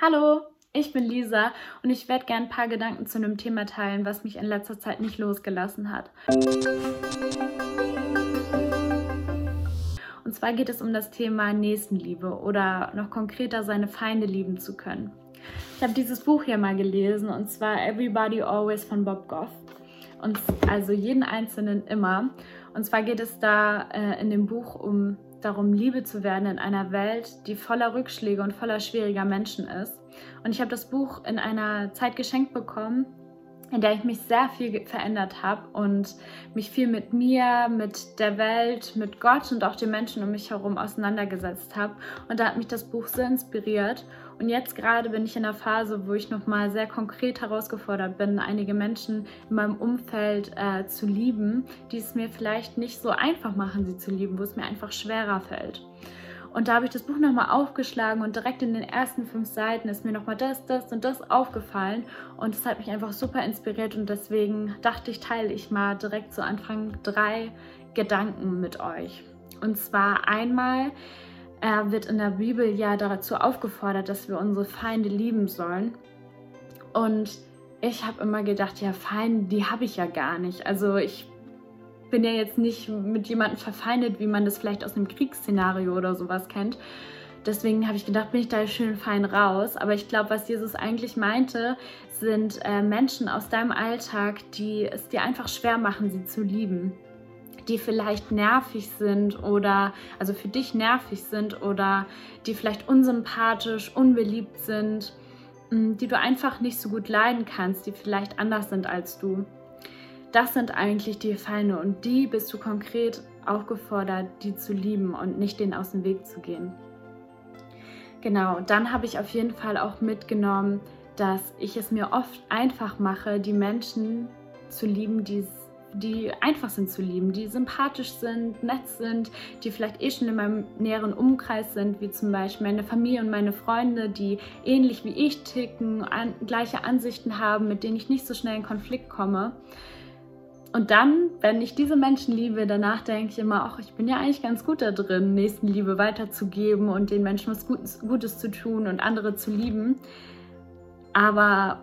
Hallo, ich bin Lisa und ich werde gerne ein paar Gedanken zu einem Thema teilen, was mich in letzter Zeit nicht losgelassen hat. Und zwar geht es um das Thema Nächstenliebe oder noch konkreter seine Feinde lieben zu können. Ich habe dieses Buch hier mal gelesen und zwar Everybody Always von Bob Goff. Und also jeden Einzelnen immer. Und zwar geht es da äh, in dem Buch um darum, Liebe zu werden in einer Welt, die voller Rückschläge und voller schwieriger Menschen ist. Und ich habe das Buch in einer Zeit geschenkt bekommen, in der ich mich sehr viel verändert habe und mich viel mit mir, mit der Welt, mit Gott und auch den Menschen um mich herum auseinandergesetzt habe. Und da hat mich das Buch sehr inspiriert. Und jetzt gerade bin ich in einer Phase, wo ich nochmal sehr konkret herausgefordert bin, einige Menschen in meinem Umfeld äh, zu lieben, die es mir vielleicht nicht so einfach machen, sie zu lieben, wo es mir einfach schwerer fällt. Und da habe ich das Buch nochmal aufgeschlagen und direkt in den ersten fünf Seiten ist mir nochmal das, das und das aufgefallen. Und es hat mich einfach super inspiriert und deswegen dachte ich, teile ich mal direkt zu Anfang drei Gedanken mit euch. Und zwar einmal äh, wird in der Bibel ja dazu aufgefordert, dass wir unsere Feinde lieben sollen. Und ich habe immer gedacht, ja, Feinde, die habe ich ja gar nicht. Also ich bin ja jetzt nicht mit jemandem verfeindet, wie man das vielleicht aus einem Kriegsszenario oder sowas kennt. Deswegen habe ich gedacht, bin ich da schön fein raus. Aber ich glaube, was Jesus eigentlich meinte, sind äh, Menschen aus deinem Alltag, die es dir einfach schwer machen, sie zu lieben. Die vielleicht nervig sind oder, also für dich nervig sind oder die vielleicht unsympathisch, unbeliebt sind, die du einfach nicht so gut leiden kannst, die vielleicht anders sind als du. Das sind eigentlich die Feinde und die bist du konkret aufgefordert, die zu lieben und nicht denen aus dem Weg zu gehen. Genau, dann habe ich auf jeden Fall auch mitgenommen, dass ich es mir oft einfach mache, die Menschen zu lieben, die, die einfach sind zu lieben, die sympathisch sind, nett sind, die vielleicht eh schon in meinem näheren Umkreis sind, wie zum Beispiel meine Familie und meine Freunde, die ähnlich wie ich ticken, an, gleiche Ansichten haben, mit denen ich nicht so schnell in Konflikt komme. Und dann, wenn ich diese Menschen liebe, danach denke ich immer, ach, ich bin ja eigentlich ganz gut da drin, Nächstenliebe weiterzugeben und den Menschen was Gutes, Gutes zu tun und andere zu lieben. Aber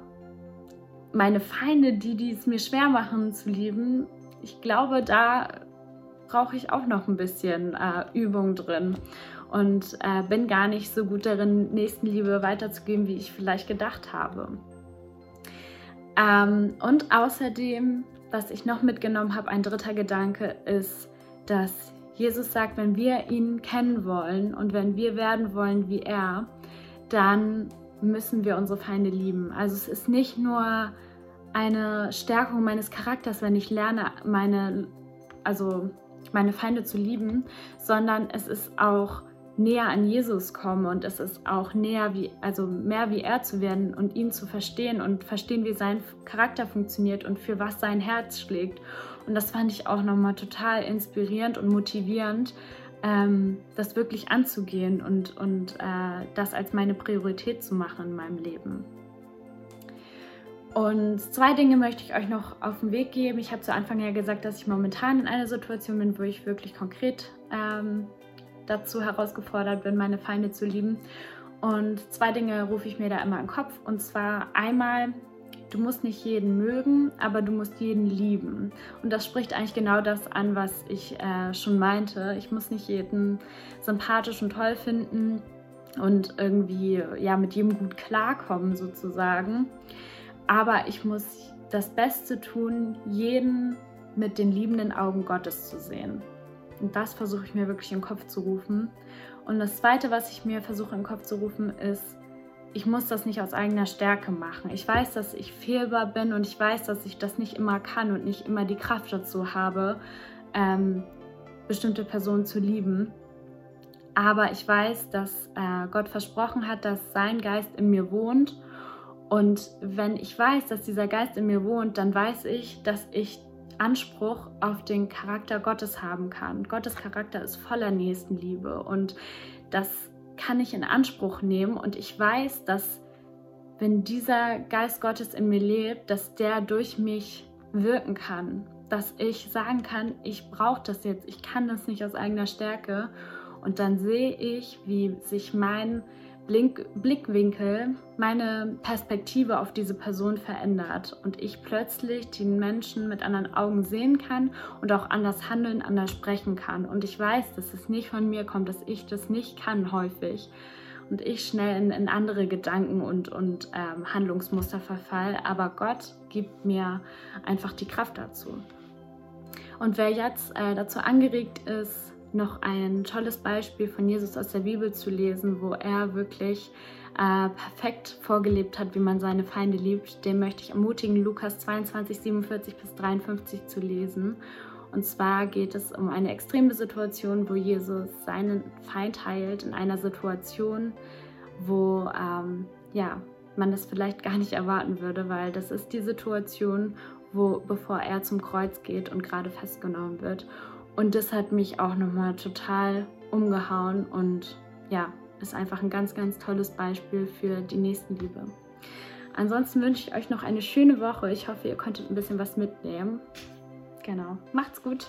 meine Feinde, die, die es mir schwer machen zu lieben, ich glaube, da brauche ich auch noch ein bisschen äh, Übung drin und äh, bin gar nicht so gut darin, Nächstenliebe weiterzugeben, wie ich vielleicht gedacht habe. Ähm, und außerdem was ich noch mitgenommen habe, ein dritter Gedanke ist, dass Jesus sagt, wenn wir ihn kennen wollen und wenn wir werden wollen wie er, dann müssen wir unsere Feinde lieben. Also es ist nicht nur eine Stärkung meines Charakters, wenn ich lerne, meine, also meine Feinde zu lieben, sondern es ist auch näher an Jesus kommen und es ist auch näher wie, also mehr wie er zu werden und ihn zu verstehen und verstehen, wie sein Charakter funktioniert und für was sein Herz schlägt. Und das fand ich auch nochmal total inspirierend und motivierend, ähm, das wirklich anzugehen und, und äh, das als meine Priorität zu machen in meinem Leben. Und zwei Dinge möchte ich euch noch auf den Weg geben. Ich habe zu Anfang ja gesagt, dass ich momentan in einer Situation bin, wo ich wirklich konkret ähm, dazu herausgefordert bin, meine Feinde zu lieben. Und zwei Dinge rufe ich mir da immer im Kopf. Und zwar einmal, du musst nicht jeden mögen, aber du musst jeden lieben. Und das spricht eigentlich genau das an, was ich äh, schon meinte. Ich muss nicht jeden sympathisch und toll finden und irgendwie ja mit jedem gut klarkommen sozusagen. Aber ich muss das Beste tun, jeden mit den liebenden Augen Gottes zu sehen. Und das versuche ich mir wirklich in den Kopf zu rufen. Und das Zweite, was ich mir versuche in den Kopf zu rufen, ist, ich muss das nicht aus eigener Stärke machen. Ich weiß, dass ich fehlbar bin und ich weiß, dass ich das nicht immer kann und nicht immer die Kraft dazu habe, ähm, bestimmte Personen zu lieben. Aber ich weiß, dass äh, Gott versprochen hat, dass sein Geist in mir wohnt. Und wenn ich weiß, dass dieser Geist in mir wohnt, dann weiß ich, dass ich Anspruch auf den Charakter Gottes haben kann. Gottes Charakter ist voller Nächstenliebe und das kann ich in Anspruch nehmen und ich weiß, dass wenn dieser Geist Gottes in mir lebt, dass der durch mich wirken kann, dass ich sagen kann, ich brauche das jetzt, ich kann das nicht aus eigener Stärke. Und dann sehe ich, wie sich mein Blink Blickwinkel, meine Perspektive auf diese Person verändert und ich plötzlich den Menschen mit anderen Augen sehen kann und auch anders handeln, anders sprechen kann. Und ich weiß, dass es nicht von mir kommt, dass ich das nicht kann häufig und ich schnell in, in andere Gedanken und, und ähm, Handlungsmuster verfall. Aber Gott gibt mir einfach die Kraft dazu. Und wer jetzt äh, dazu angeregt ist, noch ein tolles Beispiel von Jesus aus der Bibel zu lesen, wo er wirklich äh, perfekt vorgelebt hat, wie man seine Feinde liebt, den möchte ich ermutigen, Lukas 22, 47 bis 53 zu lesen. Und zwar geht es um eine extreme Situation, wo Jesus seinen Feind heilt, in einer Situation, wo ähm, ja, man das vielleicht gar nicht erwarten würde, weil das ist die Situation, wo bevor er zum Kreuz geht und gerade festgenommen wird. Und das hat mich auch nochmal total umgehauen und ja, ist einfach ein ganz, ganz tolles Beispiel für die Nächstenliebe. Ansonsten wünsche ich euch noch eine schöne Woche. Ich hoffe, ihr konntet ein bisschen was mitnehmen. Genau. Macht's gut.